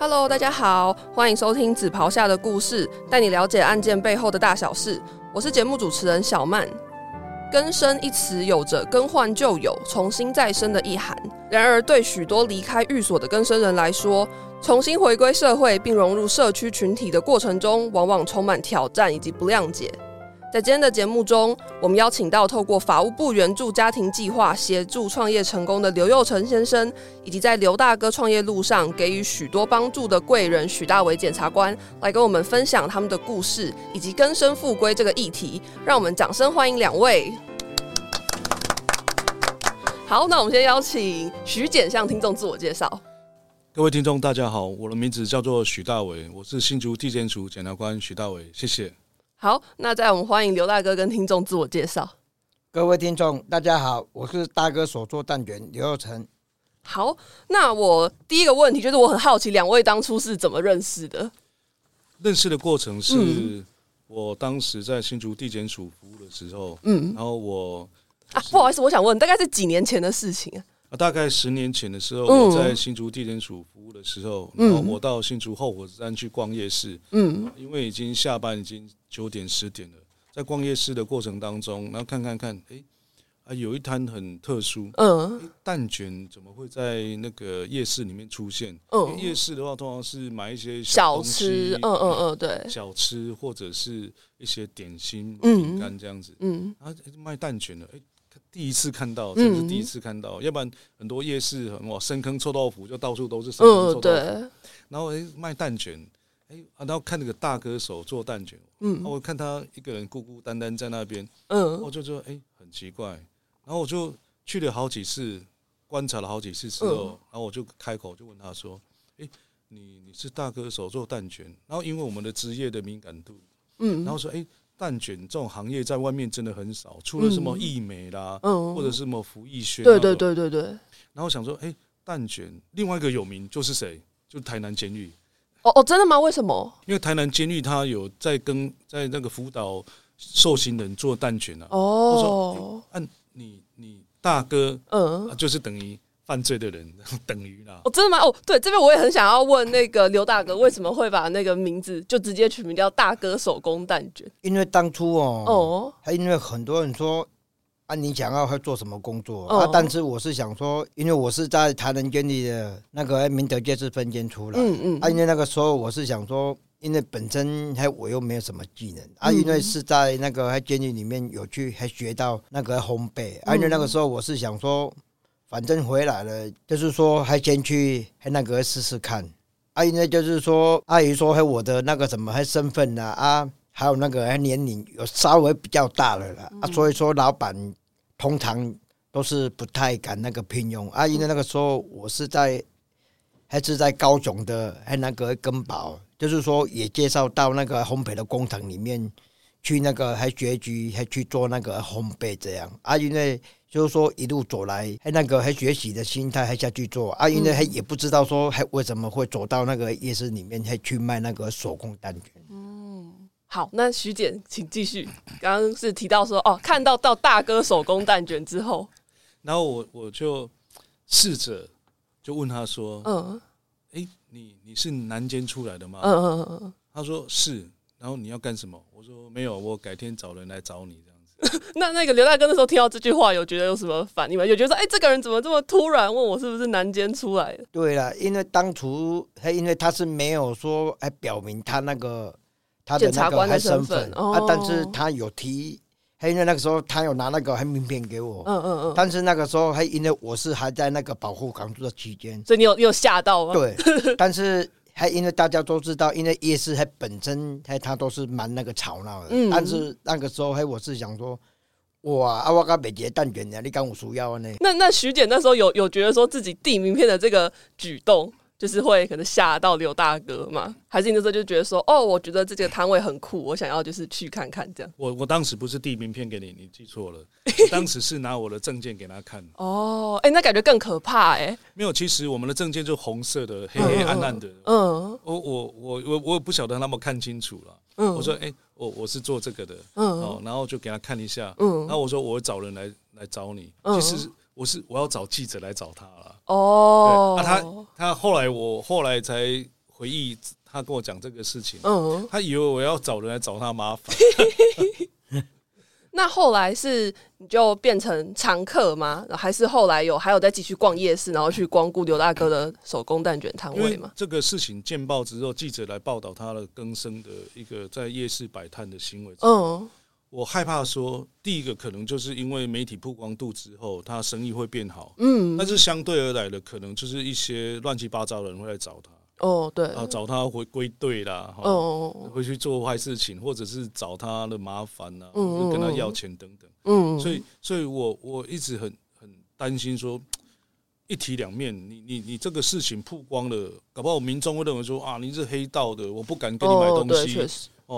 Hello，大家好，欢迎收听《紫袍下的故事》，带你了解案件背后的大小事。我是节目主持人小曼。更生一词有着更换旧友、重新再生的意涵。然而，对许多离开寓所的更生人来说，重新回归社会并融入社区群体的过程中，往往充满挑战以及不谅解。在今天的节目中，我们邀请到透过法务部援助家庭计划协助创业成功的刘佑成先生，以及在刘大哥创业路上给予许多帮助的贵人许大伟检察官，来跟我们分享他们的故事以及根生复归这个议题。让我们掌声欢迎两位。好，那我们先邀请徐检向听众自我介绍。各位听众，大家好，我的名字叫做许大伟，我是新竹地检署检察官许大伟，谢谢。好，那在我们欢迎刘大哥跟听众自我介绍。各位听众，大家好，我是大哥所做蛋卷刘佑成。好，那我第一个问题就是，我很好奇，两位当初是怎么认识的？认识的过程是我当时在新竹地检署服务的时候，嗯，然后我啊，不好意思，我想问，大概是几年前的事情啊？啊，大概十年前的时候，我在新竹地检署服务的时候，然后我到新竹后火车站去逛夜市，嗯，因为已经下班，已经九点十点了，在逛夜市的过程当中，然后看看看，哎，啊，有一摊很特殊，嗯，蛋卷怎么会在那个夜市里面出现？嗯，夜市的话，通常是买一些小吃，嗯嗯嗯，对，小吃或者是一些点心、饼干这样子，嗯，啊，卖蛋卷的，哎。第一次看到，这是第一次看到，要不然很多夜市哇，深坑臭豆腐就到处都是深坑臭豆腐。然后哎，卖蛋卷，哎，然后看那个大歌手做蛋卷，嗯，我看他一个人孤孤单单在那边，嗯，我就说哎，很奇怪。然后我就去了好几次，观察了好几次之后，然后我就开口就问他说，哎，你你是大歌手做蛋卷？然后因为我们的职业的敏感度，嗯，然后说哎。蛋卷这种行业在外面真的很少，除了什么易美啦，或者是什么福艺轩，对对对对对。然后想说，哎，蛋卷另外一个有名就是谁？就台南监狱。哦哦，真的吗？为什么？因为台南监狱他有在跟在那个辅导受刑人做蛋卷啊。哦。按你你大哥，嗯，就是等于。犯罪的人等于啦？哦，真的吗？哦，对，这边我也很想要问那个刘大哥，为什么会把那个名字就直接取名叫“大哥手工蛋卷”？因为当初哦，哦，还因为很多人说啊，你想要会做什么工作啊？但是我是想说，因为我是在台南监狱的那个明德街市分监出来，嗯嗯，啊，因为那个时候我是想说，因为本身还我又没有什么技能啊，因为是在那个在监狱里面有去还学到那个烘焙，啊，因为那个时候我是想说。反正回来了，就是说还先去还那个试试看。阿姨呢，就是说阿姨说还我的那个什么还身份呢啊，还有那个还年龄有稍微比较大了啦啊，所以说老板通常都是不太敢那个聘用。阿姨呢那个时候我是在还是在高雄的还那个根宝，就是说也介绍到那个烘焙的工厂里面去那个还学局还去做那个烘焙这样。阿姨呢。就是说一路走来，还那个还学习的心态还下去做啊，因为还也不知道说还为什么会走到那个夜市里面还去卖那个手工蛋卷。嗯，好，那徐姐请继续。刚刚是提到说哦，看到到大哥手工蛋卷之后，然后我我就试着就问他说，嗯，哎，你你是南监出来的吗？嗯嗯嗯嗯，他说是，然后你要干什么？我说没有，我改天找人来找你这样。那那个刘大哥那时候听到这句话，有觉得有什么反应吗？有觉得说，哎，这个人怎么这么突然问我是不是南监出来的？对了，因为当初他因为他是没有说哎表明他那个他的那个身份啊，但是他有提，还因为那个时候他有拿那个还名片给我，嗯嗯嗯，但是那个时候还因为我是还在那个保护港住的期间，所以你有你有吓到吗？对，但是。还因为大家都知道，因为夜市还本身还它都是蛮那个吵闹的，但是那个时候还我是想说，哇，啊我刚美杰蛋卷呢，你敢我输要呢？那那徐姐那时候有有觉得说自己递名片的这个举动。就是会可能吓到刘大哥嘛？还是那时候就觉得说，哦，我觉得这个摊位很酷，我想要就是去看看这样。我我当时不是递名片给你，你记错了。当时是拿我的证件给他看。哦，哎，那感觉更可怕哎。没有，其实我们的证件就红色的，黑黑暗暗的。嗯。我我我我我也不晓得他们看清楚了。嗯。我说，哎，我我是做这个的。嗯。哦，然后就给他看一下。嗯。然后我说，我会找人来来找你。其实。我是我要找记者来找他了哦，那他他后来我后来才回忆他跟我讲这个事情，嗯，他以为我要找人来找他麻烦。那后来是你就变成常客吗？还是后来有还有再继续逛夜市，然后去光顾刘大哥的手工蛋卷摊位吗？这个事情见报之后，记者来报道他的更生的一个在夜市摆摊的行为。嗯，我害怕说，第一个可能就是因为媒体曝光度之后，他生意会变好。嗯，但是相对而来的，可能就是一些乱七八糟的人会来找他。哦，对，啊，找他回归队啦，哦，回去做坏事情，或者是找他的麻烦呐，就跟他要钱等等，嗯，所以，所以我我一直很很担心说，一体两面，你你你这个事情曝光了，搞不好民众会认为说啊，你是黑道的，我不敢跟你买东西，哦，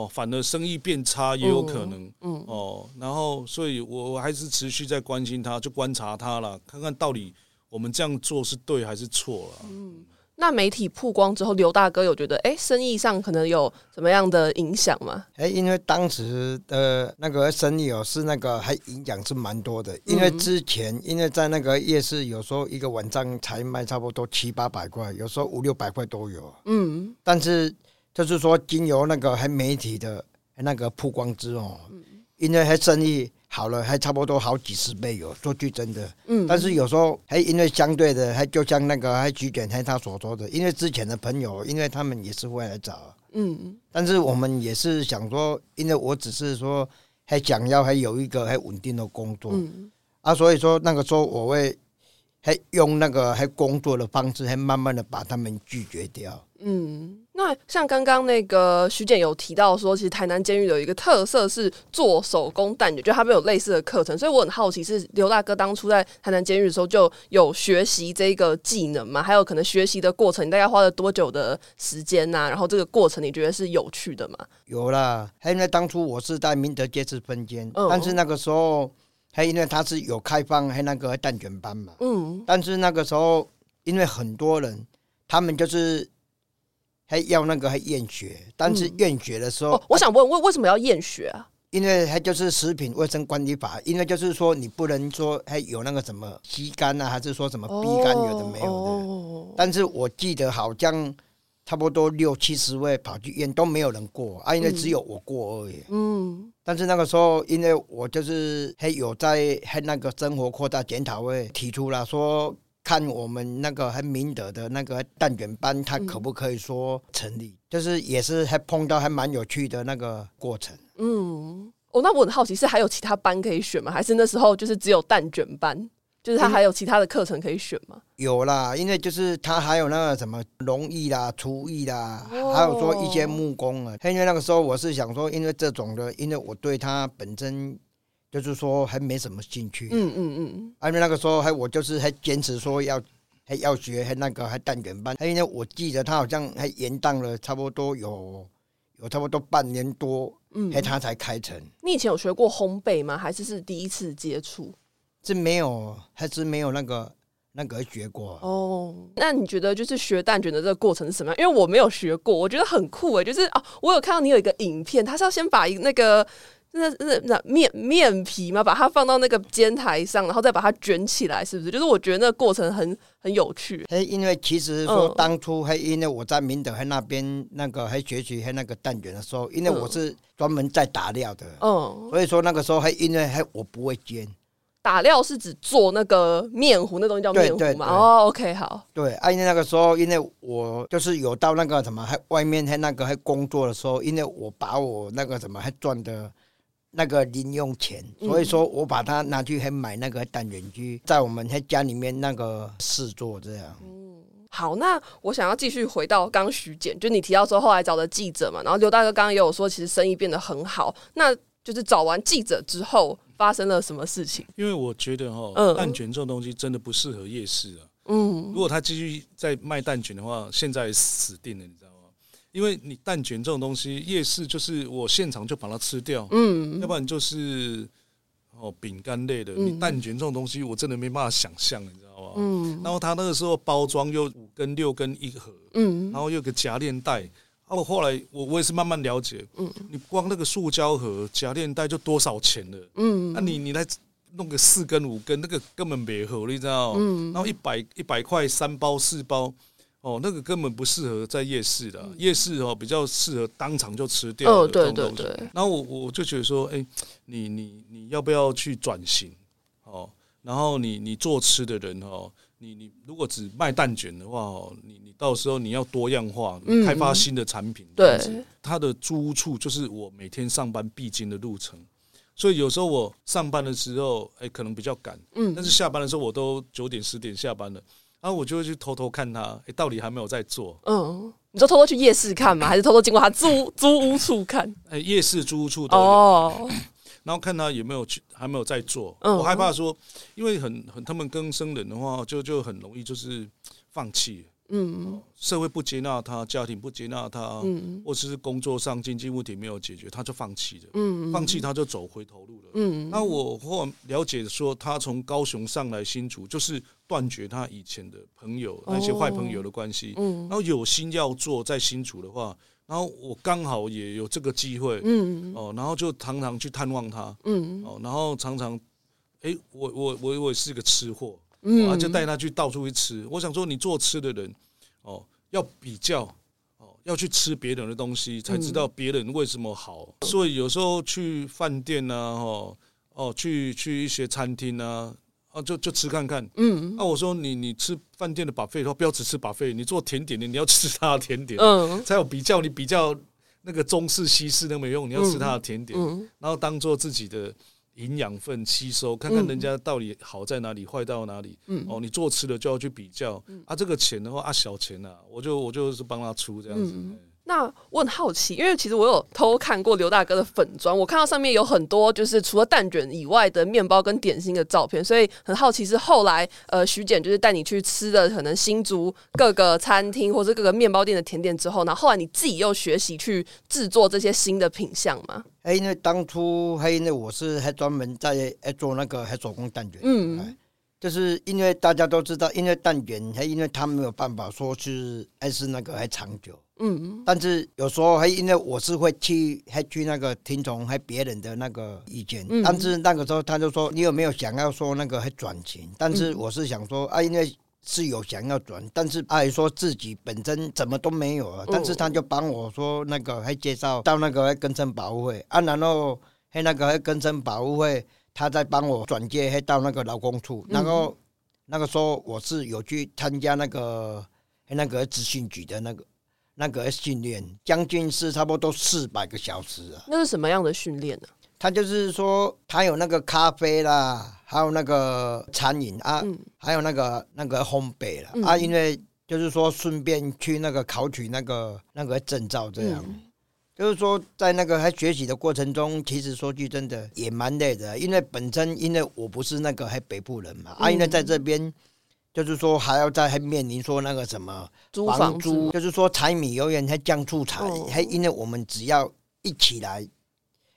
反而生意变差也有可能，嗯，哦，然后，所以我我还是持续在关心他，就观察他了，看看到底我们这样做是对还是错了，嗯。那媒体曝光之后，刘大哥有觉得哎，生意上可能有什么样的影响吗？哎，因为当时的那个生意哦，是那个还影响是蛮多的。因为之前因为在那个夜市，有时候一个晚上才卖差不多七八百块，有时候五六百块都有。嗯，但是就是说，经由那个还媒体的那个曝光之后，因为还生意。好了，还差不多好几十倍有，说句真的，嗯，但是有时候还因为相对的，还就像那个还举卷还他所说的，因为之前的朋友，因为他们也是会来找，嗯，但是我们也是想说，因为我只是说还想要还有一个还稳定的工作，嗯，啊，所以说那个时候我会还用那个还工作的方式，还慢慢的把他们拒绝掉，嗯。那像刚刚那个徐简有提到说，其实台南监狱有一个特色是做手工蛋卷，就他们有类似的课程，所以我很好奇，是刘大哥当初在台南监狱的时候就有学习这个技能吗？还有可能学习的过程，你大概花了多久的时间呐？然后这个过程你觉得是有趣的吗？有啦，还因为当初我是在明德街市分监，但是那个时候还因为他是有开放还那个蛋卷班嘛，嗯，但是那个时候因为很多人，他们就是。还要那个还验血，但是验血的时候，我想问，为为什么要验血啊？因为它就是食品卫生管理法，因为就是说你不能说还有那个什么 C 肝啊，还是说什么 B 肝有的没有的。但是我记得好像差不多六七十位跑去验都没有人过啊，因为只有我过而已。嗯。但是那个时候，因为我就是还有在还那个生活扩大检讨会提出了说。看我们那个还明德的那个蛋卷班，他可不可以说成立？就是也是还碰到还蛮有趣的那个过程。嗯，哦，那我很好奇，是还有其他班可以选吗？还是那时候就是只有蛋卷班？就是他还有其他的课程可以选吗？有啦，因为就是他还有那个什么农艺啦、厨艺啦，还有说一些木工啊。因为那个时候我是想说，因为这种的，因为我对他本身。就是说还没什么兴趣，嗯嗯嗯，因为那个时候还我就是还坚持说要还要学还那个还蛋卷班，还因为我记得他好像还延宕了差不多有有差不多半年多，嗯，还他才开成。你以前有学过烘焙吗？还是是第一次接触？是没有，还是没有那个那个学过？哦，那你觉得就是学蛋卷的这个过程是什么样？因为我没有学过，我觉得很酷诶。就是啊，我有看到你有一个影片，他是要先把一那个。那那那面面皮嘛，把它放到那个煎台上，然后再把它卷起来，是不是？就是我觉得那个过程很很有趣。哎，因为其实说当初还因为我在明德还那边那个还学习还那个蛋卷的时候，因为我是专门在打料的，嗯，所以说那个时候还因为还我不会煎。打料是指做那个面糊，那东西叫面糊嘛？哦，OK，好。对，因为那个时候，因为我就是有到那个什么还外面还那个还工作的时候，因为我把我那个什么还赚的。那个零用钱，所以说我把它拿去还买那个单元机，在我们在家里面那个试做这样。嗯，好，那我想要继续回到刚徐简，就你提到说后来找的记者嘛，然后刘大哥刚刚也有说，其实生意变得很好。那就是找完记者之后发生了什么事情？因为我觉得哈，蛋卷这种东西真的不适合夜市啊。嗯，如果他继续在卖蛋卷的话，现在死定了，你知道吗。因为你蛋卷这种东西，夜市就是我现场就把它吃掉，嗯，要不然就是哦饼干类的。你蛋卷这种东西，我真的没办法想象，你知道吗？嗯，然后他那个时候包装又五根六根一盒，嗯，然后又个夹链袋。啊，我后来我我也是慢慢了解，嗯，你光那个塑胶盒夹链袋就多少钱了，嗯，那你你来弄个四根五根，那个根本没合，你知道？嗯，然后一百一百块三包四包。哦，那个根本不适合在夜市的，夜市哦比较适合当场就吃掉。哦，对对对。然后我我就觉得说，哎，你你你要不要去转型？哦，然后你你做吃的人哦，你你如果只卖蛋卷的话哦，你你到时候你要多样化，开发新的产品。对。它的租屋处就是我每天上班必经的路程，所以有时候我上班的时候，哎，可能比较赶，嗯，但是下班的时候我都九点十点下班了。然后我就会去偷偷看他，哎，到底还没有在做？嗯，你说偷偷去夜市看吗？还是偷偷经过他租 租屋处看？哎，夜市租屋处都有。然后看他有没有去，还没有在做。我害怕说，因为很很他们更生人的话，就就很容易就是放弃。嗯，社会不接纳他，家庭不接纳他，嗯，或者是工作上经济问题没有解决，他就放弃了，嗯，放弃他就走回头路了，嗯。那我后了解说，他从高雄上来新竹，就是断绝他以前的朋友那些坏朋友的关系，嗯。然后有心要做在新竹的话，然后我刚好也有这个机会，嗯，哦，然后就常常去探望他，嗯，哦，然后常常，哎，我我我我也是个吃货。嗯，就带他去到处去吃。我想说，你做吃的人，哦，要比较，哦，要去吃别人的东西，才知道别人为什么好。所以有时候去饭店啊，哦，哦，去去一些餐厅呐，啊，就就吃看看。嗯，那我说你你吃饭店的把费的话，不要只吃把费，你做甜点的，你要吃他的甜点，嗯，才有比较。你比较那个中式西式都没用，你要吃他的甜点，然后当做自己的。营养分吸收，看看人家到底好在哪里，坏到哪里。嗯，哦，你做吃的就要去比较。啊，这个钱的话啊，小钱呐，我就我就是帮他出这样子。那我很好奇，因为其实我有偷看过刘大哥的粉砖，我看到上面有很多就是除了蛋卷以外的面包跟点心的照片，所以很好奇是后来呃徐简就是带你去吃的可能新竹各个餐厅或者各个面包店的甜点之后，然后来你自己又学习去制作这些新的品相吗？哎，因为当初还因为我是还专门在哎做那个还手工蛋卷，嗯。就是因为大家都知道，因为蛋卷还因为他没有办法说是还是那个还长久，嗯，但是有时候还因为我是会去还去那个听从还别人的那个意见，嗯。但是那个时候他就说你有没有想要说那个还转型？但是我是想说啊，因为是有想要转，但是阿姨说自己本身怎么都没有啊，但是他就帮我说那个还介绍到那个还根生保护会啊，然后还那个还根生保护会。他在帮我转接到那个劳工处，然后那个时候我是有去参加那个那个资讯局的那个那个训练，将近是差不多四百个小时啊。那是什么样的训练呢？他就是说，他有那个咖啡啦，还有那个餐饮啊，还有那个那个烘焙了啊，因为就是说顺便去那个考取那个那个证照这样。就是说，在那个还学习的过程中，其实说句真的也蛮累的，因为本身因为我不是那个还北部人嘛，啊，因为在这边，就是说还要在还面临说那个什么房租，就是说柴米油盐还酱醋茶，还因为我们只要一起来，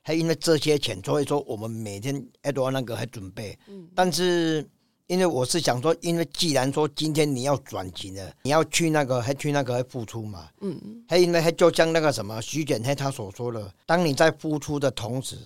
还因为这些钱，所以说我们每天还都要那个还准备，但是。因为我是想说，因为既然说今天你要转型了，你要去那个还去那个还付出嘛，嗯。嗯，还因为还就像那个什么徐简黑他所说的，当你在付出的同时，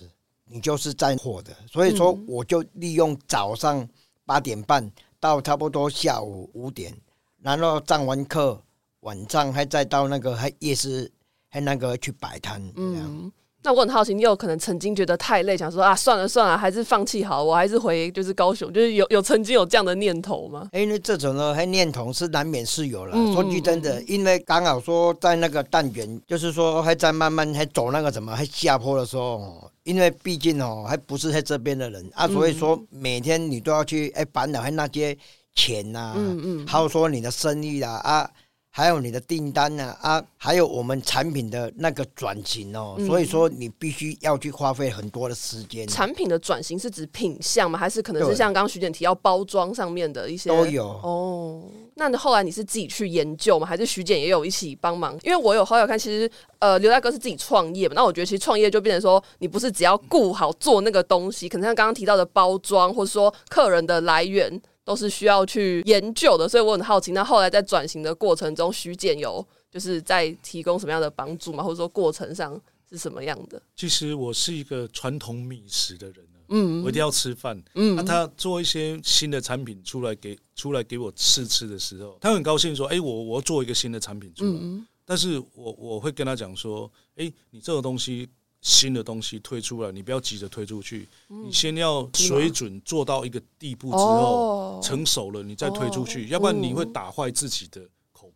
你就是在火的，所以说我就利用早上八点半到差不多下午五点，然后上完课，晚上还再到那个还夜市还那个去摆摊，嗯。那我很好奇，你有可能曾经觉得太累，想说啊，算了算了，还是放弃好，我还是回就是高雄，就是有有曾经有这样的念头吗？因为这种呢，还念头是难免是有了。说句真的，因为刚好说在那个淡园，就是说还在慢慢还走那个什么还下坡的时候，因为毕竟哦还不是在这边的人啊，所以说每天你都要去哎烦恼还那些钱呐，嗯嗯，还有说你的生意啦啊。还有你的订单呢啊，还有我们产品的那个转型哦，所以说你必须要去花费很多的时间。产品的转型是指品相吗？还是可能是像刚刚徐简提到包装上面的一些都有哦。那后来你是自己去研究吗？还是徐简也有一起帮忙？因为我有好友看，其实呃刘大哥是自己创业嘛。那我觉得其实创业就变成说，你不是只要顾好做那个东西，可能像刚刚提到的包装，或者说客人的来源。都是需要去研究的，所以我很好奇。那后来在转型的过程中，徐简有就是在提供什么样的帮助吗？或者说过程上是什么样的？其实我是一个传统米食的人。嗯，我一定要吃饭。嗯，那他做一些新的产品出来给出来给我试吃的时候，他很高兴说：“哎，我我做一个新的产品出来。”但是我我会跟他讲说：“哎，你这个东西新的东西推出来，你不要急着推出去，你先要水准做到一个地步之后成熟了，你再推出去，要不然你会打坏自己的。”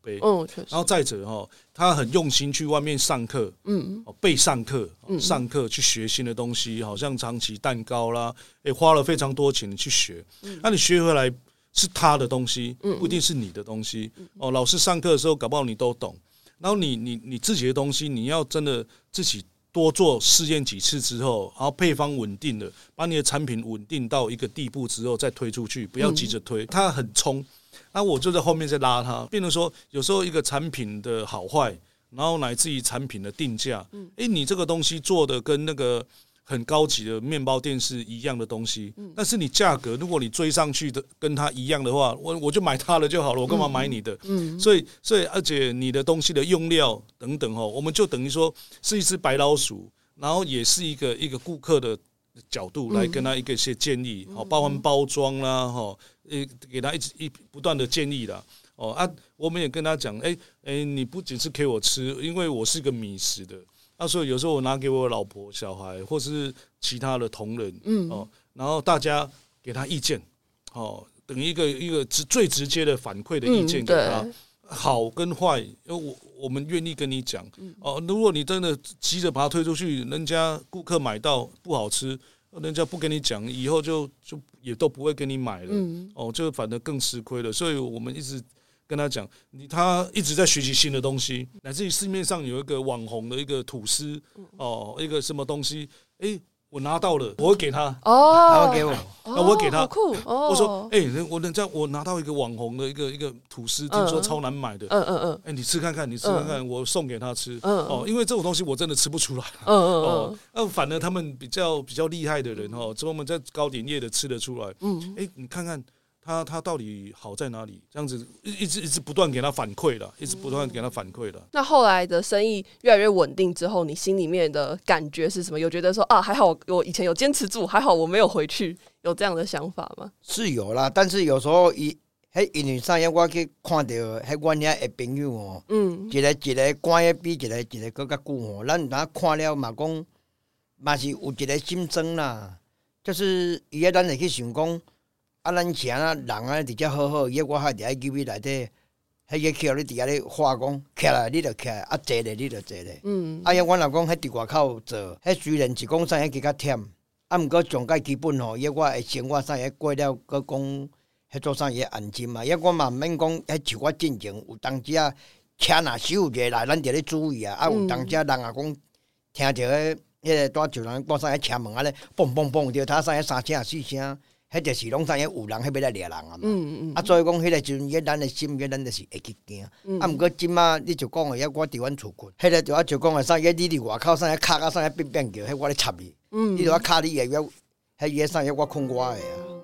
杯，嗯，确实。然后再者哈，他很用心去外面上课，嗯，哦，备上课，上课去学新的东西，好像长期蛋糕啦，也花了非常多钱去学。那你学回来是他的东西，不一定是你的东西。哦，老师上课的时候搞不好你都懂，然后你你你自己的东西，你要真的自己多做试验几次之后，然后配方稳定了，把你的产品稳定到一个地步之后再推出去，不要急着推，它很冲。那我就在后面再拉它，变成说有时候一个产品的好坏，然后乃至于产品的定价，嗯，哎，你这个东西做的跟那个很高级的面包店是一样的东西，嗯，但是你价格如果你追上去的跟它一样的话，我我就买它的就好了，我干嘛买你的？嗯，所以所以而且你的东西的用料等等哦，我们就等于说是一只白老鼠，然后也是一个一个顾客的。角度来跟他一个一些建议，好，包含包装啦，哈，呃，给他一直一不断的建议啦，哦啊，我们也跟他讲，哎哎，你不仅是给我吃，因为我是个米食的，啊，所以有时候我拿给我老婆、小孩或是其他的同仁，嗯，哦，然后大家给他意见，哦，等于一个一个直最直接的反馈的意见给他。好跟坏，因为我我们愿意跟你讲哦。如果你真的急着把它推出去，人家顾客买到不好吃，人家不跟你讲，以后就就也都不会跟你买了。哦，就反而更吃亏了。所以我们一直跟他讲，你他一直在学习新的东西，乃至于市面上有一个网红的一个吐司，哦，一个什么东西，哎。我拿到了，我会给他哦，他给我，那我会给他。酷哦！我说，哎，我能这样，我拿到一个网红的一个一个吐司，听说超难买的。嗯嗯嗯。哎，你吃看看，你吃看看，我送给他吃。嗯哦，因为这种东西我真的吃不出来。嗯嗯嗯。哦，反而他们比较比较厉害的人哦，我们在糕点业的吃得出来。嗯。哎，你看看。他他到底好在哪里？这样子一一直一直不断给他反馈了，一直不断给他反馈了。那后来的生意越来越稳定之后，你心里面的感觉是什么？有觉得说啊，还好我以前有坚持住，还好我没有回去，有这样的想法吗？是有啦，但是有时候一喺因为上一我去看到喺我遐嘅朋友哦，嗯，一个一个关系比一个一个更加久哦，咱咱看了嘛讲，嘛是有一个心声啦，就是伊个咱会去想讲。啊，咱像啊人啊，伫遮好好，伊我还伫喺机位内底，迄个桥你伫遐咧画讲，起来你就起来，啊坐咧你就坐咧。嗯。啊，因我若讲喺伫外口做，迄虽然是讲啥迄个较忝，啊，毋过上介基本吼，伊我会生活啥嘢过了，佮讲迄做啥也安心嘛。伊我嘛毋免讲，迄就我进前有当时啊，车若收入来，咱着咧注意啊。啊，有当时人啊讲，听着迄迄个带就人讲啥嘢车门啊咧，嘣嘣嘣，着他啥嘢三声四声。迄就是拢知影有人迄要来掠人啊嘛，啊所以讲迄个时阵，伊咱的心，伊咱就是会去惊。啊，毋过即马你就讲个，遐我伫阮厝困，迄个就我就讲个啥，迄你伫外口啥，卡啊啥，变变叫，迄我咧插你，你就我卡你个，迄迄个啥，迄我困我的啊。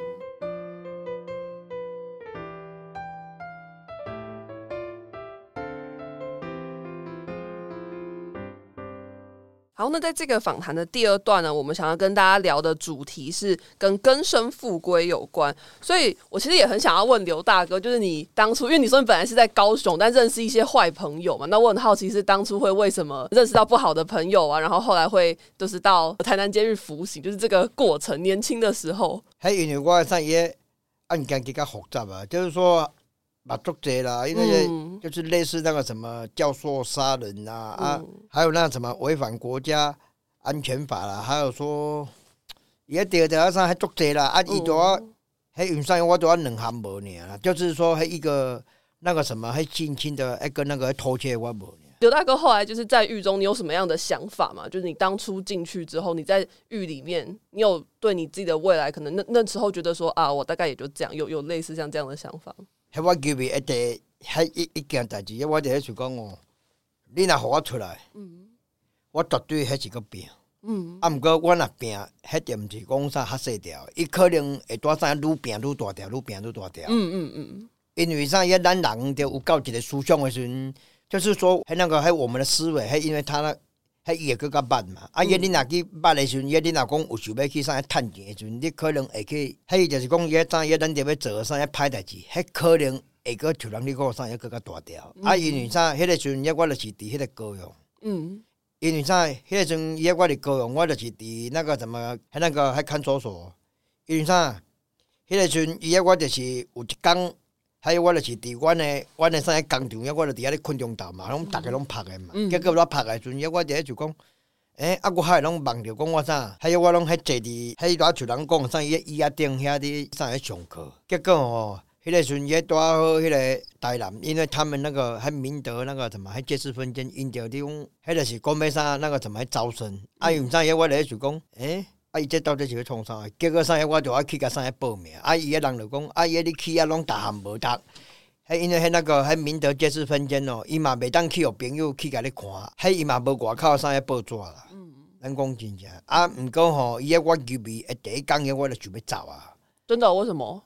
好，那在这个访谈的第二段呢，我们想要跟大家聊的主题是跟根生复归有关，所以我其实也很想要问刘大哥，就是你当初，因为你说你本来是在高雄，但认识一些坏朋友嘛，那我很好奇是当初会为什么认识到不好的朋友啊，然后后来会就是到台南监狱服刑，就是这个过程，年轻的时候，还因为我上也案件比较复杂啊，就是说。把作者啦，因为就是类似那个什么教唆杀人啊啊，还有那什么违反国家安全法啦，还有说也得得上还作者啦啊，伊多还云上我都要两项无呢，就是说还一个那个什么还轻轻的一个那个偷窃我无呢。刘大哥后来就是在狱中，你有什么样的想法吗？就是你当初进去之后，你在狱里面，你有对你自己的未来可能那那时候觉得说啊，我大概也就这样，有有类似像这样的想法。迄我记袂一地，迄一一件代志，迄我就迄想讲哦，你若互我出来，我绝对迄是个病。啊，毋过我若病，迄点毋是讲啥较细条，伊可能会带啥愈病愈大条，愈病愈大条。嗯嗯嗯。因为啥？伊咱人着有到一个思想诶时阵，就是说，迄那个，迄我们的思维，迄因为他那，迄伊会搁较捌嘛。啊，伊你若去捌的时阵，伊你若讲有想要去啥趁钱的时阵，你可能会去。迄就是讲，伊早伊咱特别做啥歹代志，迄可能会搁像人你讲啥会搁较大条。啊，因为啥？迄个时阵，伊我就是伫迄个高雄。嗯。因为啥？迄个时阵，伊我伫高雄，我就是伫那个什么，迄那个还看守所。因为啥？迄个时阵，伊我就是有一工。还有我就是伫阮的阮的啥工厂，我就伫遐咧困中岛嘛，拢逐个拢拍的嘛。结果我拍的时阵，我伫遐就讲，诶，啊，我还拢望着讲我啥？还有我拢还坐伫，迄拄像人讲啥？伊椅仔顶遐伫啥咧上课？结果哦，迄个时阵也带好迄个台南，因为他们那个还明德那个什么，还建设分间，因着种，迄个是讲要啥？那个什么招生？啊，因啥？我咧就讲，诶。啊！伊这到底是要创啥？结果啥？我就要去甲啥报名。啊！伊个人就讲，啊！伊你去啊，拢逐项无读。迄因为迄那个迄明德建设分间哦，伊嘛袂当去互朋友去甲你看。迄伊嘛无外口啥个报纸啦。嗯。咱讲真正啊，毋过吼，伊个我入去诶第一工个我就想要走啊。真的？为什么？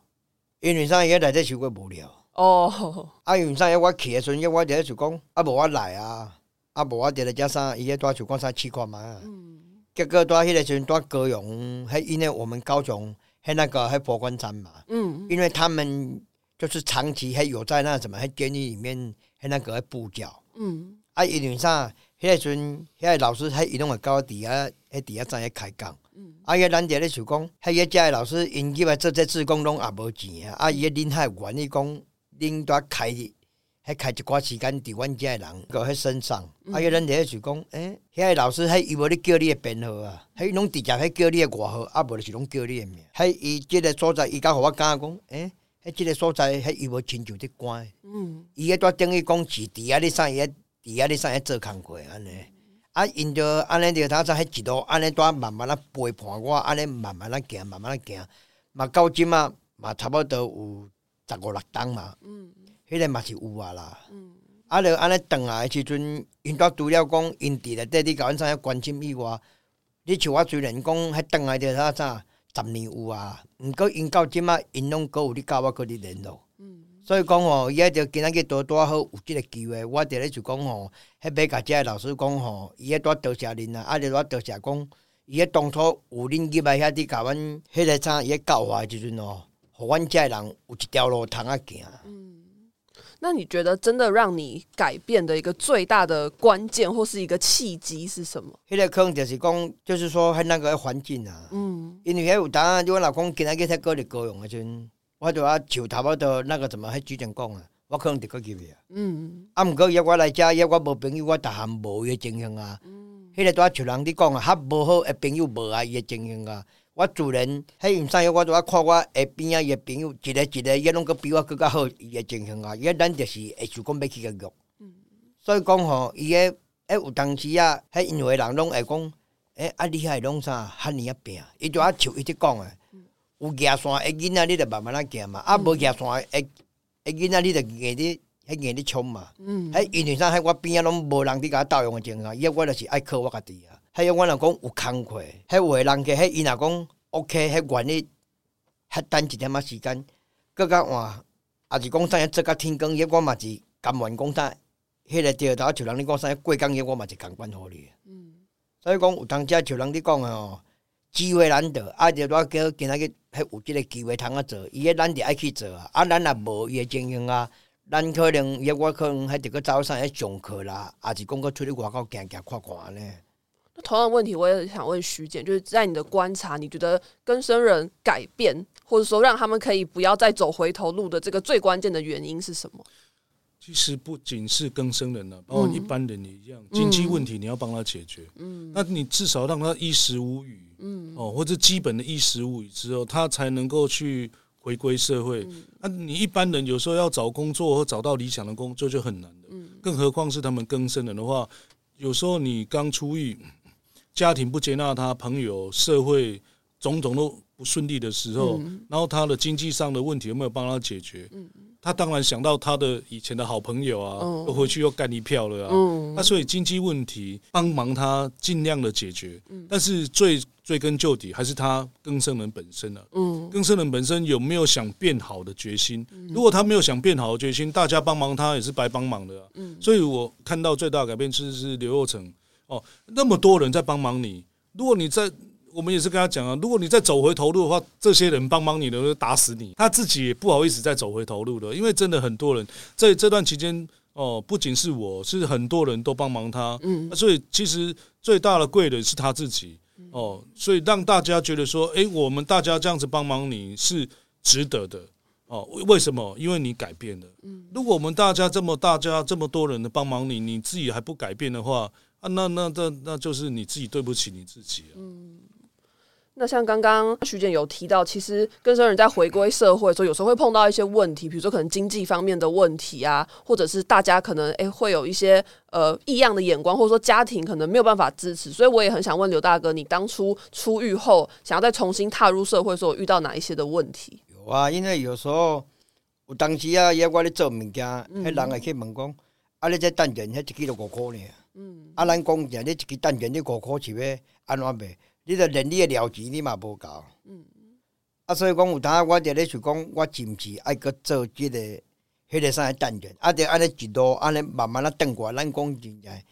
因为啥？伊内底太过无聊。哦。啊！因为啥？我去诶时阵，我伫咧就讲，啊无我来啊，啊无我伫咧遮啥？伊个带就讲啥试看嘛。嗯。结果在迄个时阵，在高雄，还因为我们高雄还那个还佛光山嘛，嗯，因为他们就是长期还有在那什么，还监狱里面还那个布教，嗯，啊，因为啥？迄个时阵，迄个老师还移动会到底下，迄底下站喺开讲，嗯，啊，迄咱伫咧就讲，迄个遮个老师因为做这志工拢也无钱啊，啊，伊个恁还愿意讲，恁在开。还开一寡时间伫阮遮诶人个迄身上，啊！有人咧就讲，诶，遐个老师迄伊无咧叫你诶编号啊，迄拢直接迄叫你诶外号，啊无就是拢叫你诶名。迄伊即个所在，伊甲互我讲讲，诶，迄即个所在，迄伊无亲像伫关。嗯。伊迄带等于讲是伫遐咧啥伊，伫遐咧啥嘢做工课安尼。啊，因着安尼着他在迄一路安尼带慢慢啊陪伴我，安尼慢慢啊行，慢慢啊行，嘛到即嘛嘛差不多有十五六档嘛。嗯。迄个嘛是有啊啦，啊，著安尼转来时阵，因拄除了讲因伫内底你甲阮啥关心以外，你像我虽然讲迄转来着啥啥十年有啊，毋过因到即马因拢搁有咧甲我搁咧联络，所以讲吼，伊迄着今仔日拄拄好有即个机会，我伫咧就讲吼，迄要甲遮个老师讲吼，伊迄多多谢恁啊，啊着拄多谢讲，伊迄当初有恁入来遐伫甲阮迄个啥伊教化时阵哦，互阮遮人有一条路通啊行。那你觉得真的让你改变的一个最大的关键或是一个契机是什么？迄个可能就是讲，就是说很那个环境啊。嗯。因为迄有当，就我老公今仔日才过嚟高雄的时阵，我就啊就差不多那个怎么，迄主任讲啊，我可能得过去啊。嗯。啊，毋过约我来遮，约我无朋友，我逐项无伊的情形啊。嗯。迄个拄像人你讲啊，较无好的朋友无爱伊的情形啊。我主人，迄毋啥药，我拄啊看我下边啊，伊朋友一个一个，伊拢搁比我更较好，伊诶情形啊，伊咱就是会想讲要去个约。所以讲吼，伊诶，诶有当时啊，迄因为人拢会讲，诶啊厉害拢啥，遐尔啊拼，伊就啊像伊直讲诶，有行山诶囡仔，你着慢慢仔行嘛，啊无行山诶诶囡仔，你着硬伫迄硬伫冲嘛。迄因为啥，迄我边啊拢无人伫甲我斗用诶情形，伊我着是爱靠我家己啊。还有我若讲有工课，迄有人家，迄伊若讲 OK，迄愿意，迄等一点仔时间，搁较换，也是讲啥做甲天光，迄我嘛是甘愿讲啥，迄个钓头像人你讲啥过工，迄我嘛是共款互你。嗯，所以讲有当遮像人你讲诶吼，机会难得，啊，着拄叫今仔日迄有即个机会通啊做，伊个咱着爱去做啊，啊，咱也无伊个经验啊，咱可能伊我可能还着个早上迄上课啦，也是讲个出去外口行行看看呢。同样的问题，我也想问徐姐，就是在你的观察，你觉得跟生人改变，或者说让他们可以不要再走回头路的这个最关键的原因是什么？其实不仅是更生人呢，包括一般人也一样，经济问题你要帮他解决，嗯，那你至少让他衣食无虞，嗯，哦，或者基本的衣食无虞之后，他才能够去回归社会。那你一般人有时候要找工作或找到理想的工作就很难的，嗯，更何况是他们更生人的话，有时候你刚出狱。家庭不接纳他，朋友、社会种种都不顺利的时候，然后他的经济上的问题有没有帮他解决？他当然想到他的以前的好朋友啊，又回去又干一票了啊。那所以经济问题帮忙他尽量的解决，但是最追根究底还是他更生人本身了。更生人本身有没有想变好的决心？如果他没有想变好的决心，大家帮忙他也是白帮忙的。所以我看到最大的改变其实是刘若成。哦，那么多人在帮忙你，如果你在，我们也是跟他讲啊，如果你再走回头路的话，这些人帮忙你的会打死你，他自己也不好意思再走回头路了，因为真的很多人在这段期间。哦，不仅是我，是很多人都帮忙他，嗯，所以其实最大的贵人是他自己，哦，所以让大家觉得说，哎，我们大家这样子帮忙你是值得的，哦，为什么？因为你改变了，嗯，如果我们大家这么大家这么多人的帮忙你，你自己还不改变的话，啊，那那那那就是你自己对不起你自己啊，嗯。那像刚刚徐姐有提到，其实更生人在回归社会的时候，有时候会碰到一些问题，比如说可能经济方面的问题啊，或者是大家可能诶会有一些呃异样的眼光，或者说家庭可能没有办法支持。所以我也很想问刘大哥，你当初出狱后想要再重新踏入社会，时候遇到哪一些的问题？有啊，因为有时候有当时啊，也我咧做物件，迄人会去问讲，啊，你这单元迄一支都五块呢？嗯，啊，咱讲讲你一支蛋卷你五块是要安怎卖？你的能力的料钱你嘛无够，嗯，啊，所以讲有当我伫咧想讲，我是毋是爱搁做即个迄个啥蛋卷，啊，着安尼一路安尼慢慢啊转过，咱讲真正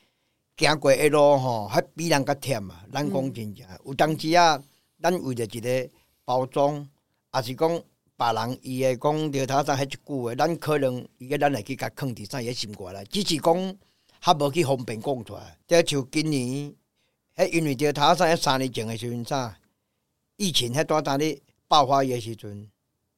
行过一路吼，还比人较忝啊。咱讲真正有当时啊，咱为着一个包装，也是讲别人伊会讲着他啥迄一句话，咱可能伊个咱会去甲囥伫啥个心肝内，只是讲较无去方便讲出来。即像今年。迄因为着头三迄三年前诶时阵啥，疫情迄段当咧爆发诶时阵，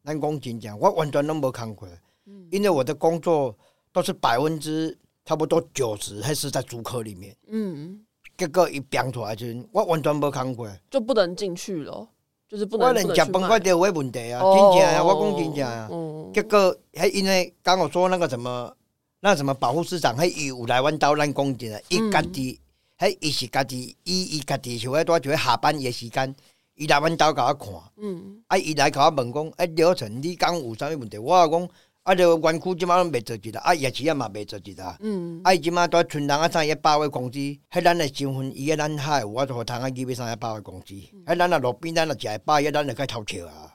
咱讲真正，我完全拢无工过。嗯。因为我的工作都是百分之差不多九十，还是在主科里面。嗯。结果一病出来时阵，我完全无工过。就不能进去了，就是不能。我连食饭我都有问题啊，真正啊，我讲真正啊。嗯。结果还因为刚我说那个什么，那什么保护市长，还有来阮兜咱讲真啊，伊家己。迄伊是家己，伊伊家己想要带就会下班伊时间，伊来阮兜甲我看，嗯，啊，伊来甲我问讲，啊，刘成，你讲有啥物问题？我讲，啊，着园区即马拢未做一啦，啊，夜市也嘛未做一啦，嗯，啊，伊即马带村人啊，上一百位工资，迄咱的身份，伊个咱海，我着互通啊，二百三一百位工资，迄咱啊路边咱啊食百一，咱就该偷笑啊，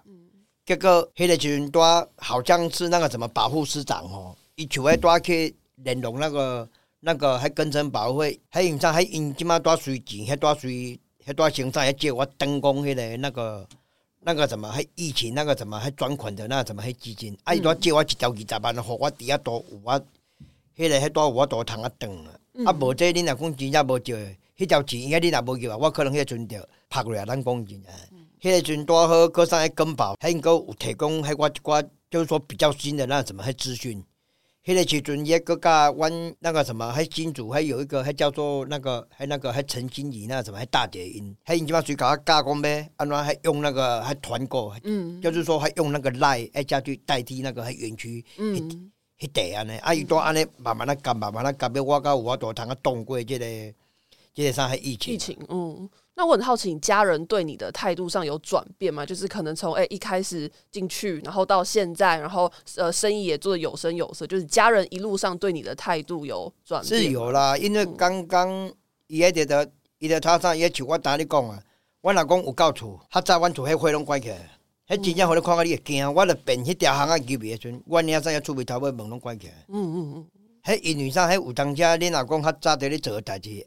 结果迄个时阵带，好像是那个什么保护市长吼，伊就会带去联络那个。那个还跟城保会，还因啥还因即马带水钱，还带水，还带生产，还借我灯光迄个那个那个什么，还疫情那个什么，还转款的那什么，还基金，啊伊带借我一条二十万，互我底下多有我，迄个迄带我多通啊断啊，啊无这恁若讲真正无借，迄条钱应该恁若无叫啊，我可能迄阵着拍过来，咱讲真诶，迄个阵带好，搁上迄跟保，还应该有提供迄我一寡，就是说比较新的那什么，还资讯。迄个时阵，也个甲阮那个什么，还金主，还有一个，还叫做那个，还那个，还陈经理，那什么，还大姐因，还因即嘛，谁甲我教讲咩？安怎还用那个还团购，嗯，就是说还用那个赖，哎，家去代替那个还园区，嗯，迄地安尼，啊，伊都安尼慢慢啊干，慢慢啊干，要我甲有法度通啊动过即个，即个啥还疫情，疫情，嗯。那我很好奇，你家人对你的态度上有转变吗？就是可能从哎一开始进去，然后到现在，然后呃生意也做的有声有色，就是家人一路上对你的态度有转变。是有啦，因为刚刚伊迄个伊的他上也像我打你讲啊，我老公有到厝，他早阮厝迄火拢关起来，迄真正互你看到你会惊，我著变迄条巷仔入去时阵，我领上要厝边头尾门拢关起来。嗯嗯嗯。迄因为啥？迄有当家你老公较早伫咧做代志。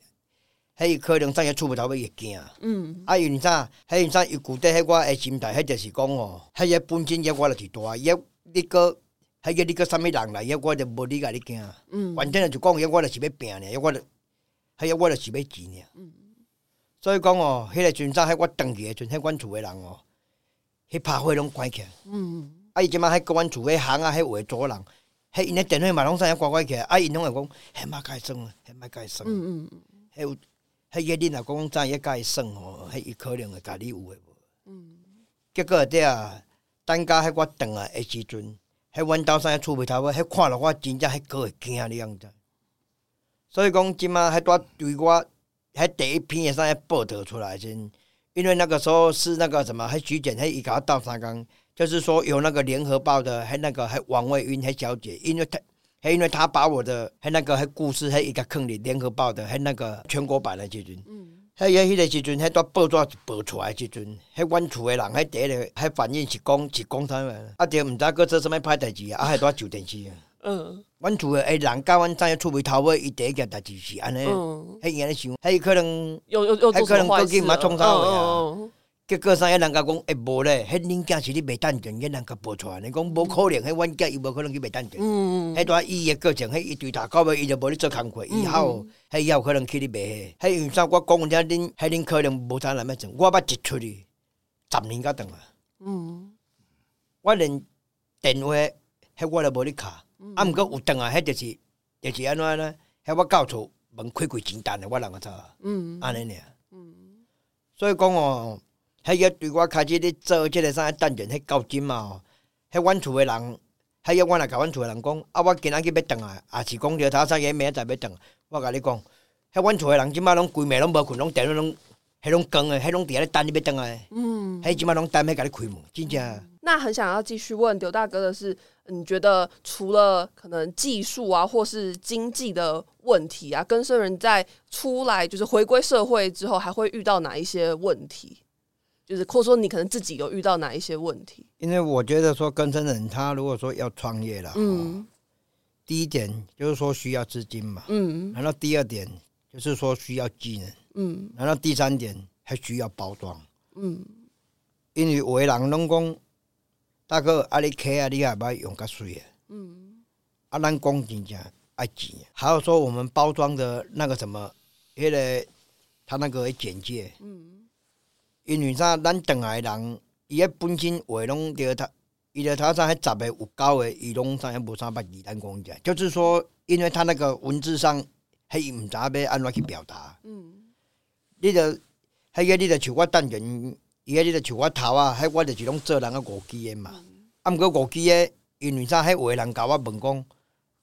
迄可能上也出不头尾会惊，嗯，啊，因为啥？迄因啥？伊具体迄我诶心态，迄就是讲哦，迄个本钱也我就是大，也你个，迄个你个啥物人来，也我就无你甲你惊，嗯，反正就讲，也我就是要拼尔，也我就，迄个我就是要钱尔，嗯，所以讲哦，迄个阵啥？迄我登记诶阵，迄阮厝诶人哦，迄拍火拢关起，嗯，啊，伊即摆迄个阮厝诶行啊，迄画左人，迄因诶电话嘛拢上也关关起，啊，因拢会讲，迄莫改算啊，迄莫改算，嗯嗯，迄有。迄个恁若讲怎甲伊算吼，迄伊可能会甲你有诶无？嗯。结果伫啊，等甲迄我转来诶时阵，迄阮兜上厝尾头尾，迄看了我真正迄个会惊你样子。所以讲，即马迄段对我迄第一篇诶啥报道出来先，因为那个时候是那个什么，迄徐检迄伊甲我斗三工，就是说有那个联合报的，迄那个迄王卫云迄小姐，因为他。还因为他把我的还那个还故事还一个坑里联合报的还那个全国版的时阵，还有迄个时阵还都报纸报出来时阵，还阮厝的人还第一个还反应是讲是讲他们，啊就毋知个做什么歹代志啊，还多旧电视啊，嗯，阮厝诶人甲阮知影厝尾头尾，伊第一件代志是安尼，迄伊安尼想，迄可能有有有可能过去嘛创啥物啊？结果啥？人甲讲，诶，无咧，迄恁囝是你袂等阵，迄人甲报出来，你讲无可能，迄阮囝伊无可能去袂等阵。嗯嗯。迄段伊诶过程，迄伊对头到尾伊就无咧做工课，以后迄以后可能去你袂。迄因为啥？我讲者恁，迄恁可能无啥人要种，我捌一出去，十年甲长啊。嗯。我连电话，迄我都无咧敲。啊，毋过有等啊，迄就是就是安怎呢？迄我到厝门开开真单诶，我人个错。嗯。安尼尔。嗯。所以讲哦。迄个对我开始咧做即个啥等阵，迄够金嘛？迄阮厝诶人，迄个我来甲阮厝诶人讲，啊，我今仔日要转来，也是讲着头三个明仔载要转。我甲你讲，迄阮厝诶人即摆拢规暝拢无困，拢电脑拢，迄拢光诶，迄拢伫咧等你要转来。嗯，迄即摆拢等要甲你开门，真正。那很想要继续问刘大哥的是，你觉得除了可能技术啊，或是经济的问题啊，跟生人在出来就是回归社会之后，还会遇到哪一些问题？就是，或者说你可能自己有遇到哪一些问题？因为我觉得说，跟生人他如果说要创业了，嗯，第一点就是说需要资金嘛，嗯，然后第二点就是说需要技能，嗯，然后第三点还需要包装，嗯，因为有的人拢讲，大哥阿里开啊，你还不要用个水啊，嗯，啊，咱讲真正爱钱，还有说我们包装的那个什么，迄个他那个简介，嗯。因为啥？咱等来人，伊迄本身话拢着他，伊着他啥？迄十个有九个，伊拢啥？无啥捌字咱讲者，就是说，因为他那个文字上，迄伊毋知要安怎去表达。嗯。你着，迄个你着像我等人，伊个你着像我头啊，迄我着是拢做人个五 G 诶嘛。啊，毋过五 G 诶，因为啥？迄话人甲我问讲，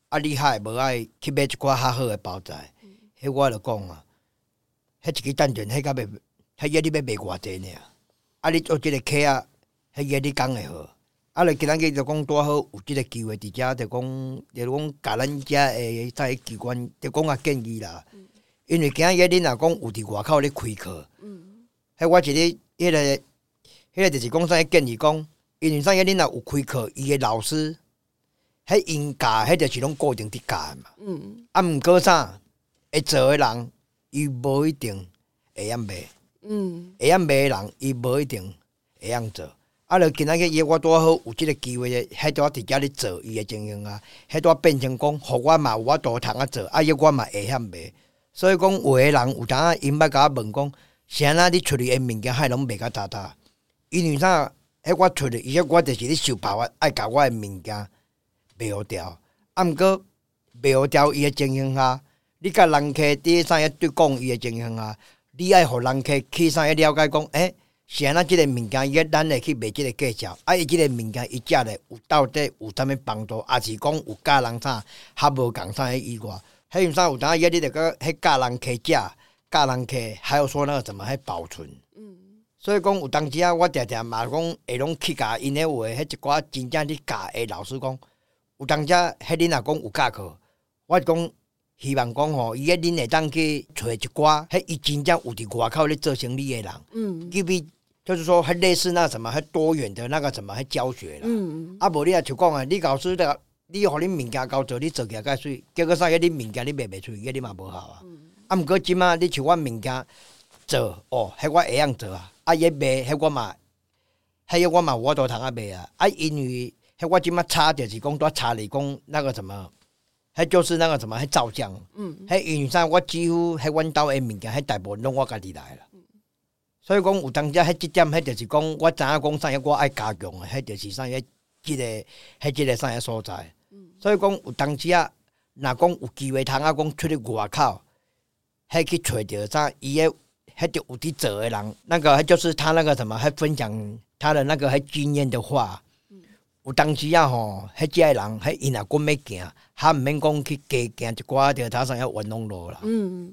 啊，你还无爱去买一寡较好诶包材？迄我着讲啊，迄一个等人，迄个袂。迄个你要卖偌济呢？啊，你做即个客啊，迄个你讲会好。啊，来今仔日就讲多好，有即个机会伫遮，就讲，就讲甲咱遮诶在机关，就讲啊建议啦。因为今仔日恁若讲有伫外口咧开课，迄我一日迄个，迄个就是讲啥建议讲，因为啥个恁若有开课，伊诶老师，迄因教，迄就是拢固定伫教嘛。嗯。啊，毋过啥会做诶人，伊无一定会晓卖。嗯，会晓卖人，伊无一定会晓做。啊，著今仔日伊我拄好有即个机会，迄拄伫遮咧做伊诶经营啊，迄拄变成讲，互我嘛有我度通啊做，啊，伊我嘛会晓卖。所以讲，有诶人有当啊，因捌甲我问讲，啥啊？你出去诶物件，还拢卖甲大大？因为啥？迄我出去，而且我就是咧想办法爱甲我诶物件卖好掉。啊，毋过卖好掉伊诶经营下，你甲人客伫啥嘢对讲伊诶经营下？你爱互人客去上去了解讲，诶，是安那即个物件，伊咱会去卖即个介绍，啊，伊即个物件伊食咧有到底有啥物帮助，还是讲有教人啥，较无共啥迄以外，迄啥有当伊你着个迄教人客食，教人客还有说那个怎么去保存，嗯，所以讲有当时啊，我常常嘛讲会拢去教因迄话，迄一寡真正伫教诶老师讲，有当时迄恁若讲有教课，我讲。希望讲吼，伊个恁会当去找一寡，迄伊真正有伫外口咧做生意诶人，嗯，因为就是说，迄类似那什么，迄多元的那个什么，迄教学啦，嗯，啊，无你也就讲啊，你老师的，你互恁物件交做，你做起来介水，结果啥个恁物件你卖袂出去，个你嘛无效啊，啊，毋过即马你像我物件做，哦，迄我会样做啊，啊，伊卖，迄我嘛，迄个我嘛我都通啊卖啊，啊，因为迄我即马差就是讲多差嚟讲那个什么。迄就是那个什么，迄照相，嗯，迄因为啥，我几乎迄阮兜的物件，迄大部分拢我家己来了。所以讲有当家迄即点，迄就是讲我知影讲啥嘢我爱加强诶，迄就是啥嘢即个，迄即个啥嘢所在。所以讲有当时啊，若讲有机会通啊，讲出去外口，迄去揣着啥伊诶，迄就有伫做诶人，那个就是他那个什么，迄分享他的那个迄经验的话。有当时啊吼，迄只人，迄因若讲要行，他毋免讲去加行一寡着他上要玩弄路啦。嗯，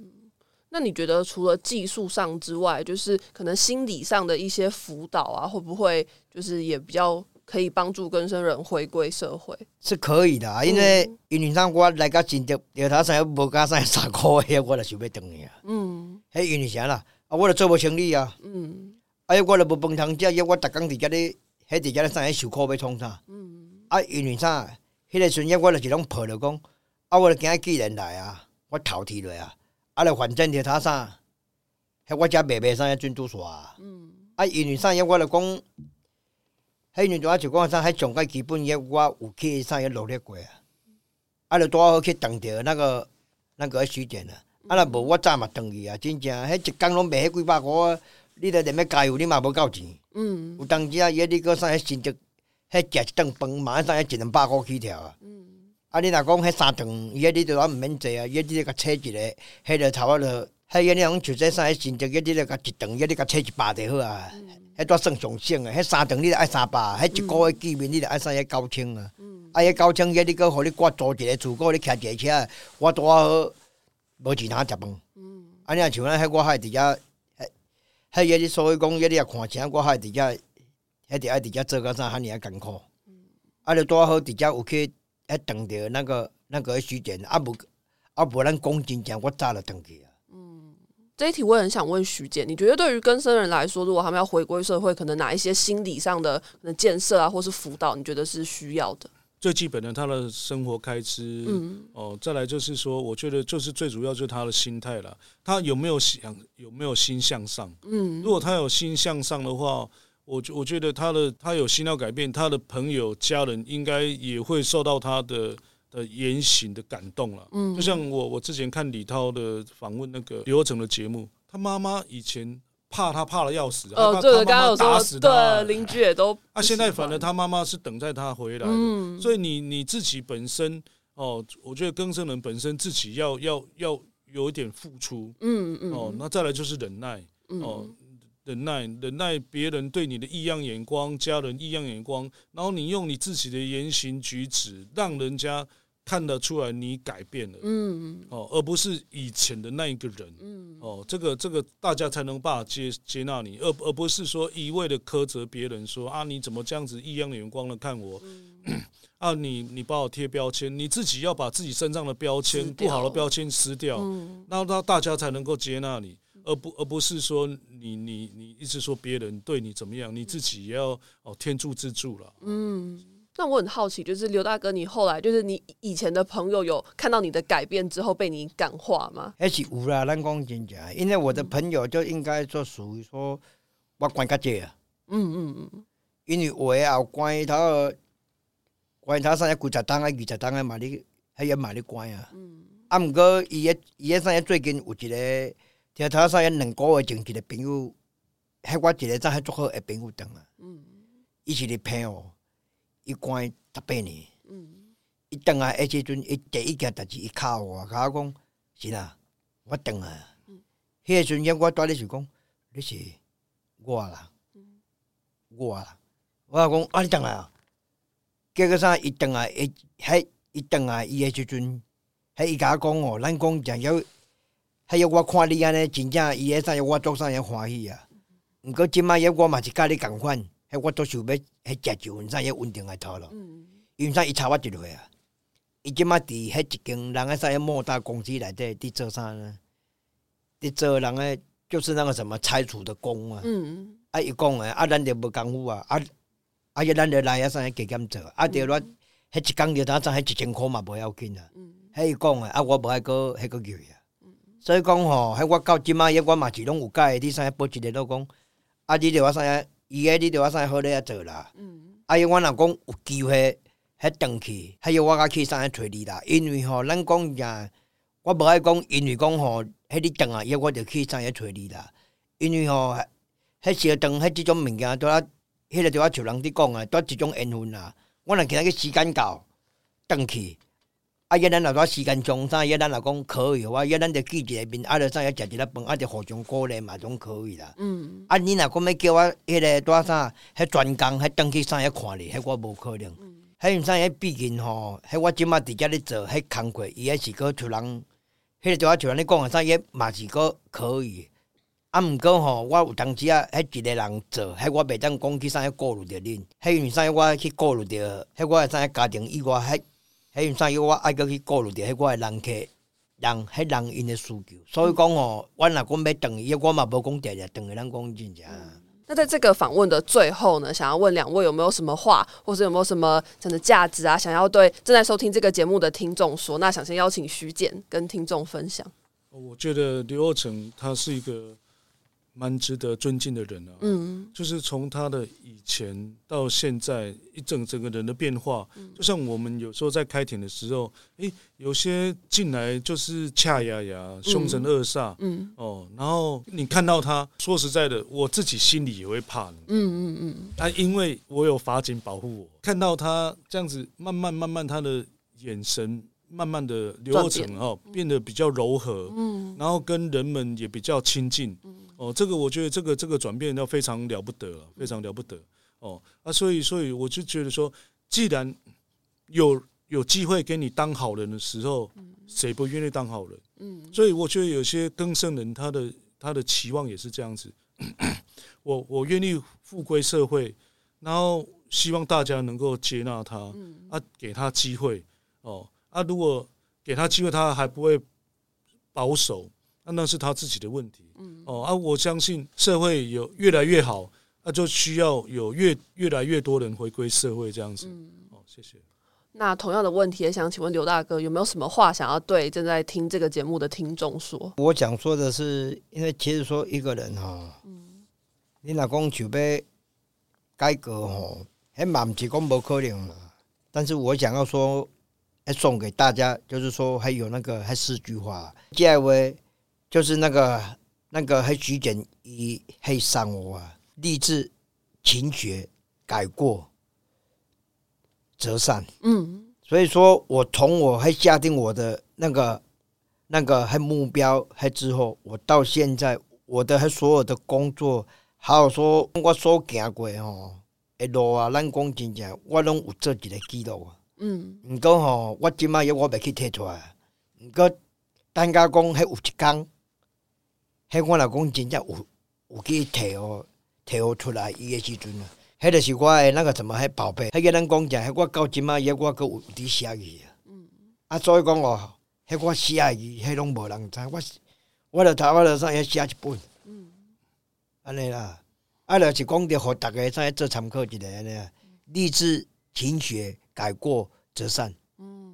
那你觉得除了技术上之外，就是可能心理上的一些辅导啊，会不会就是也比较可以帮助更生人回归社会？是可以的啊，因为因为上我来个真着，着他上无加上三个月，我就想要等去啊。嗯，迄因为啥啦？啊，我着做无生理啊。嗯，哎，我着无饭通食，因我逐工伫遮咧。迄伫遮咧啥？迄受苦要创啥？嗯，啊，因为啥？迄个瞬间我就是拢抱着讲，啊，我今日既然来啊，我头剃落啊，啊，来反正着他啥，迄我遮卖卖啥军都啊，嗯，啊，因为啥我来讲，迄年我就讲啥，迄上个基本嘢我有去啥嘢努力过啊，啊，就多好去等着那个那个时点啊。啊！若无我早嘛转去啊！真正，迄一工拢卖迄几百箍，你著连要加油，你嘛无够钱。嗯。有当时啊，伊你搁啥迄新竹，迄食一顿饭嘛，啥一两百箍起跳啊。嗯。啊！你若讲迄三顿，伊你著话毋免坐啊，伊你著甲切一个，迄著差不多。迄个你讲就这啥迄新竹，伊你著甲一顿，伊你甲切一百就好啊。嗯。迄多算上省啊！迄三顿你著爱三百，迄一个月见面你著爱啥迄九千啊。嗯。啊！迄九千，伊你搁互你挂租一个厝，搁互你骑一个车，我拄啊好。无钱通食饭，嗯，啊，你若像咱迄我还伫遮，迄迄个你所以讲，迄你也看钱，我还伫遮，迄伫爱伫遮做个啥，遐尔啊艰苦，嗯，啊，就拄好伫遮有去，还等着那个那个徐简，啊无啊无咱讲真正，我早就等去啊。嗯，这一题我也很想问徐简，你觉得对于更生人来说，如果他们要回归社会，可能哪一些心理上的可能建设啊，或是辅导，你觉得是需要的？最基本的，他的生活开支，哦，再来就是说，我觉得就是最主要就是他的心态了。他有没有想有没有心向上？嗯，如果他有心向上的话，我我觉得他的他有心要改变，他的朋友家人应该也会受到他的的言行的感动了。嗯，就像我我之前看李涛的访问那个刘若成的节目，他妈妈以前。怕他怕的要死，哦，对，刚刚有说，对，邻居也都。啊，现在反正他妈妈是等待他回来的，所以你你自己本身哦，我觉得更生人本身自己要要要有一点付出，嗯嗯，哦，那再来就是忍耐，哦，忍耐忍耐别人对你的异样眼光，家人异样眼光，然后你用你自己的言行举止，让人家。看得出来你改变了，嗯，哦，而不是以前的那一个人，嗯，哦，这个这个大家才能把接接纳你，而而不是说一味的苛责别人，说啊你怎么这样子异样的眼光的看我，啊你你把我贴标签，你自己要把自己身上的标签不好的标签撕掉，那那大家才能够接纳你，而不而不是说你你你一直说别人对你怎么样，你自己也要哦天助自助了，嗯。那我很好奇，就是刘大哥，你后来就是你以前的朋友有看到你的改变之后被你感化吗？还是有啦，咱讲真正，因为我的朋友就应该说属于说我管较济啊。嗯嗯嗯。因为我也有关他，关他三一几十单啊，二十单啊，嘛你还要嘛你关啊。嗯。啊，毋过伊个伊个三一最近有一个，听他三一两个月前一个朋友，迄我一个真系做好诶朋友等啊。嗯。伊是咧骗我。伊关十八年，伊等啊，迄时阵伊第一件代志，伊敲我，甲我讲是啦，我等啊。迄个瞬间，我带你是讲，你是我啦，我啦。我讲啊，你等啊。结果啥？伊等啊，伊迄伊等啊，伊迄时阵，迄伊甲我讲哦，咱讲讲要，迄要我看你安尼，真正伊迄啥，我做啥也欢喜啊。毋过即摆也我嘛是甲你共款。我都想要迄食酒，啥也稳定来头咯。因为啥伊差我一岁啊，伊即马伫迄一间人个啥个莫大公司内底伫做啥呢？伫做人个就是那个什么拆除的工啊。嗯。啊，伊讲诶，啊，咱着无功夫啊，啊，啊，伊咱着来啊，啥加减做，啊，着咱迄一工着当赚迄一千箍嘛，无要紧啊。嗯。迄伊讲诶，啊，我无爱个迄个月啊。嗯。所以讲吼，迄我到即马，迄我嘛是拢有解，你啥报一个都讲，啊，你着我啥个？伊个你着我啥好咧做啦，啊！伊我若讲有机会，迄转去，还有我甲去啥找你啦。因为吼，咱讲呀，我无爱讲，因为讲吼，迄你转啊，伊我着去啥找你啦。因为吼，迄时转，迄即种物件拄啊，迄个着我像人伫讲啊，都一种缘分啦。我若今仔个时间到，转去。啊！伊咱若说时间长啥，伊咱若讲可以，话伊咱着记一个面，啊，着啥要食一粒饭，啊，着互相鼓励嘛，总可以啦。嗯。啊，你若讲要叫我迄个带啥，迄专工，迄登去啥要看你，迄我无可能。嗯。迄毋啥，迄毕竟吼，迄我即马伫遮咧做，迄工课，伊也是个像人，迄个着我像人咧讲诶，啥伊嘛是个可以。啊，毋过吼，我有当时啊，迄一个人做，迄我袂当讲去啥顾虑着恁，迄毋啥我去顾虑着，迄我啥家庭以外迄。迄因啥要我爱搁去顾虑着迄我诶人客，人迄人因诶需求，所以讲吼，我若讲要等伊，我嘛无讲定定等诶，咱讲真正。那在这个访问的最后呢，想要问两位有没有什么话，或者有没有什么真的价值啊，想要对正在收听这个节目的听众说？那想先邀请徐简跟听众分享。我觉得刘若成他是一个。蛮值得尊敬的人啊，嗯，就是从他的以前到现在一整整个人的变化，就像我们有时候在开庭的时候，诶，有些进来就是恰牙牙、凶神恶煞，嗯，哦，然后你看到他，说实在的，我自己心里也会怕，嗯嗯嗯，啊，因为我有法警保护我，看到他这样子，慢慢慢慢，他的眼神。慢慢的流程哈，变得比较柔和，嗯，然后跟人们也比较亲近，嗯，哦，这个我觉得这个这个转变要非常了不得，非常了不得，哦，啊，所以所以我就觉得说，既然有有机会给你当好人的时候，谁不愿意当好人？嗯，所以我觉得有些更生人他的他的期望也是这样子，我我愿意复归社会，然后希望大家能够接纳他，嗯，啊，给他机会，哦。啊，如果给他机会，他还不会保守，那那是他自己的问题。嗯，哦，啊，我相信社会有越来越好，那就需要有越越来越多人回归社会这样子。嗯，哦，谢谢。那同样的问题，也想请问刘大哥，有没有什么话想要对正在听这个节目的听众说？我想说的是，因为其实说一个人哈，嗯，你老公就被改革哈，还蛮提供不可能了。但是我想要说。还送给大家，就是说还有那个还四句话，第二位就是那个那个还举点一黑上我啊，立志勤学改过择善。嗯，所以说我从我还下定我的那个那个还目标还之后，我到现在我的还所有的工作，还有说我所行过吼，一路啊，咱讲真正我拢有做一个记录啊。嗯，毋过吼，我即摆要我袂去摕出来。毋过，等家讲，迄有一工，迄我老公真正有有去摕哦，摕哦出来伊诶时阵啊，迄著是我诶那个什么迄宝贝，迄个咱讲者，迄我到即摆也我阁有伫写伊啊。嗯，啊，所以讲哦，迄我写伊，迄拢无人知，我我著头我著上写一本。嗯，安尼啦，啊，著是讲着互逐个上做参考一下安尼啊，励志勤学。改过则善。嗯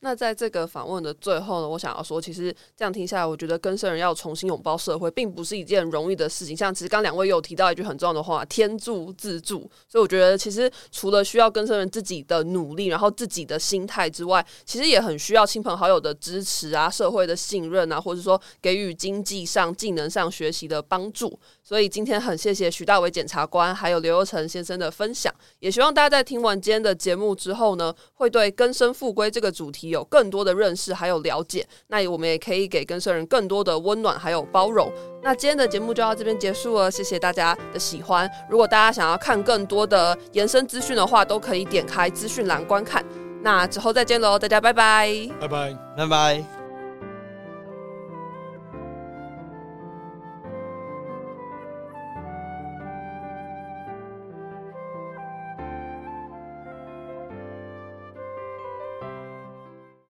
那在这个访问的最后呢，我想要说，其实这样听下来，我觉得更生人要重新拥抱社会，并不是一件容易的事情。像其实刚两位有提到一句很重要的话：“天助自助。”所以我觉得，其实除了需要更生人自己的努力，然后自己的心态之外，其实也很需要亲朋好友的支持啊，社会的信任啊，或者说给予经济上、技能上学习的帮助。所以今天很谢谢徐大伟检察官还有刘佑成先生的分享，也希望大家在听完今天的节目之后呢，会对根生复归这个主题题有更多的认识还有了解。那我们也可以给更生人更多的温暖还有包容。那今天的节目就到这边结束了，谢谢大家的喜欢。如果大家想要看更多的延伸资讯的话，都可以点开资讯栏观看。那之后再见喽，大家拜拜，拜拜，拜拜。